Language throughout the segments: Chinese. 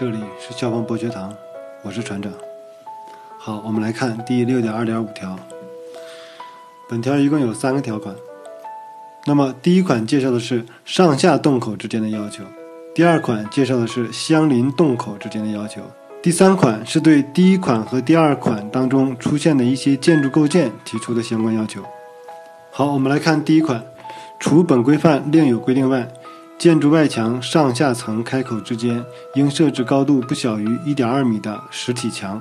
这里是消防博学堂，我是船长。好，我们来看第六点二点五条。本条一共有三个条款。那么第一款介绍的是上下洞口之间的要求，第二款介绍的是相邻洞口之间的要求，第三款是对第一款和第二款当中出现的一些建筑构件提出的相关要求。好，我们来看第一款，除本规范另有规定外。建筑外墙上下层开口之间应设置高度不小于1.2米的实体墙，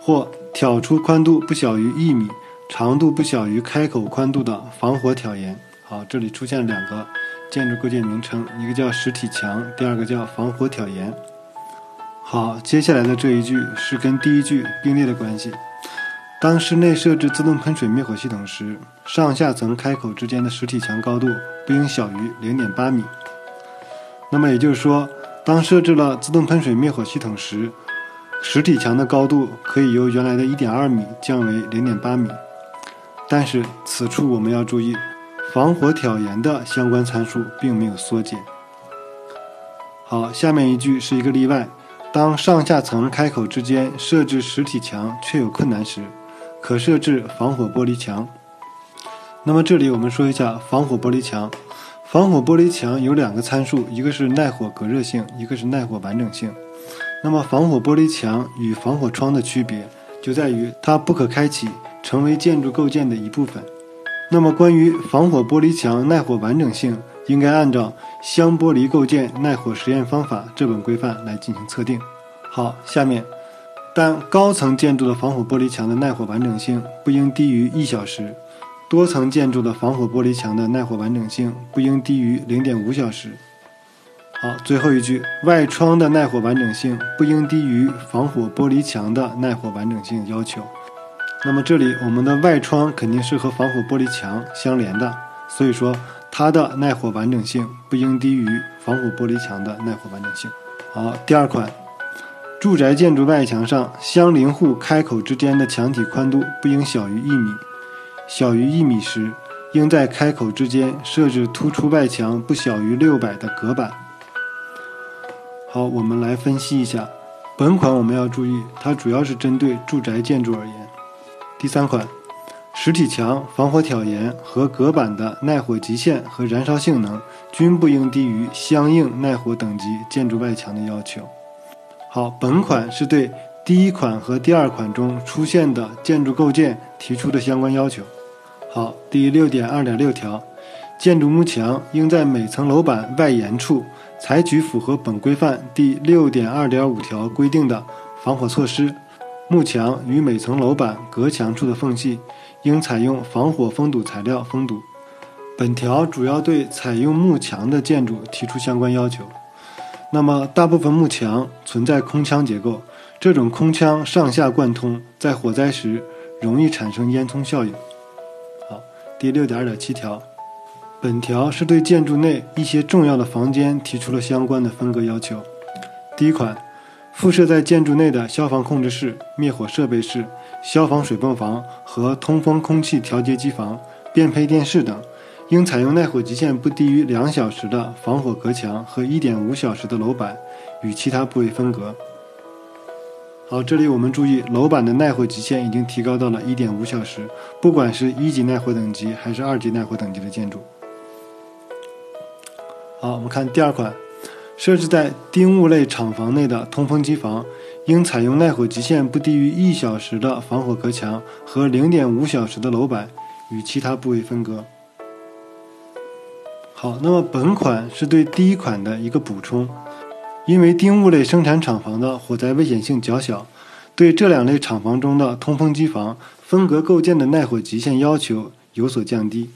或挑出宽度不小于1米、长度不小于开口宽度的防火挑檐。好，这里出现两个建筑构件名称，一个叫实体墙，第二个叫防火挑檐。好，接下来的这一句是跟第一句并列的关系。当室内设置自动喷水灭火系统时，上下层开口之间的实体墙高度不应小于零点八米。那么也就是说，当设置了自动喷水灭火系统时，实体墙的高度可以由原来的一点二米降为零点八米。但是此处我们要注意，防火挑檐的相关参数并没有缩减。好，下面一句是一个例外：当上下层开口之间设置实体墙确有困难时。可设置防火玻璃墙。那么这里我们说一下防火玻璃墙。防火玻璃墙有两个参数，一个是耐火隔热性，一个是耐火完整性。那么防火玻璃墙与防火窗的区别就在于它不可开启，成为建筑构件的一部分。那么关于防火玻璃墙耐火完整性，应该按照《箱玻璃构件耐火实验方法》这本规范来进行测定。好，下面。但高层建筑的防火玻璃墙的耐火完整性不应低于一小时，多层建筑的防火玻璃墙的耐火完整性不应低于零点五小时。好，最后一句，外窗的耐火完整性不应低于防火玻璃墙的耐火完整性要求。那么这里我们的外窗肯定是和防火玻璃墙相连的，所以说它的耐火完整性不应低于防火玻璃墙的耐火完整性。好，第二款。住宅建筑外墙上相邻户开口之间的墙体宽度不应小于一米，小于一米时，应在开口之间设置突出外墙不小于六百的隔板。好，我们来分析一下，本款我们要注意，它主要是针对住宅建筑而言。第三款，实体墙、防火挑檐和隔板的耐火极限和燃烧性能均不应低于相应耐火等级建筑外墙的要求。好，本款是对第一款和第二款中出现的建筑构件提出的相关要求。好，第六点二点六条，建筑幕墙应在每层楼板外沿处采取符合本规范第六点二点五条规定的防火措施。幕墙与每层楼板隔墙处的缝隙应采用防火封堵材料封堵。本条主要对采用幕墙的建筑提出相关要求。那么，大部分幕墙存在空腔结构，这种空腔上下贯通，在火灾时容易产生烟囱效应。好，第六点二点七条，本条是对建筑内一些重要的房间提出了相关的分隔要求。第一款，附设在建筑内的消防控制室、灭火设备室、消防水泵房和通风空气调节机房、变配电室等。应采用耐火极限不低于两小时的防火隔墙和一点五小时的楼板，与其他部位分隔。好，这里我们注意，楼板的耐火极限已经提高到了一点五小时，不管是一级耐火等级还是二级耐火等级的建筑。好，我们看第二款，设置在丁戊类厂房内的通风机房，应采用耐火极限不低于一小时的防火隔墙和零点五小时的楼板，与其他部位分隔。好，那么本款是对第一款的一个补充，因为丁戊类生产厂房的火灾危险性较小，对这两类厂房中的通风机房分隔构件的耐火极限要求有所降低。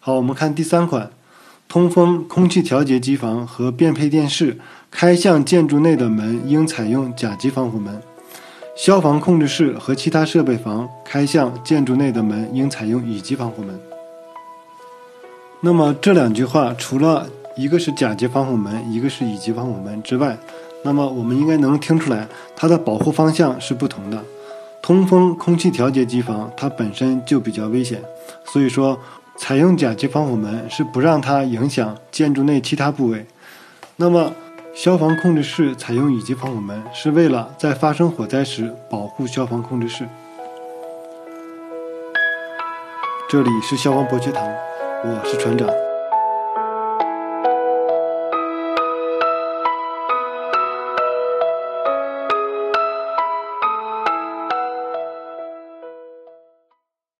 好，我们看第三款，通风空气调节机房和变配电室开向建筑内的门应采用甲级防火门，消防控制室和其他设备房开向建筑内的门应采用乙级防火门。那么这两句话，除了一个是甲级防火门，一个是乙级防火门之外，那么我们应该能听出来，它的保护方向是不同的。通风空气调节机房它本身就比较危险，所以说采用甲级防火门是不让它影响建筑内其他部位。那么消防控制室采用乙级防火门，是为了在发生火灾时保护消防控制室。这里是消防博学堂，我是船长。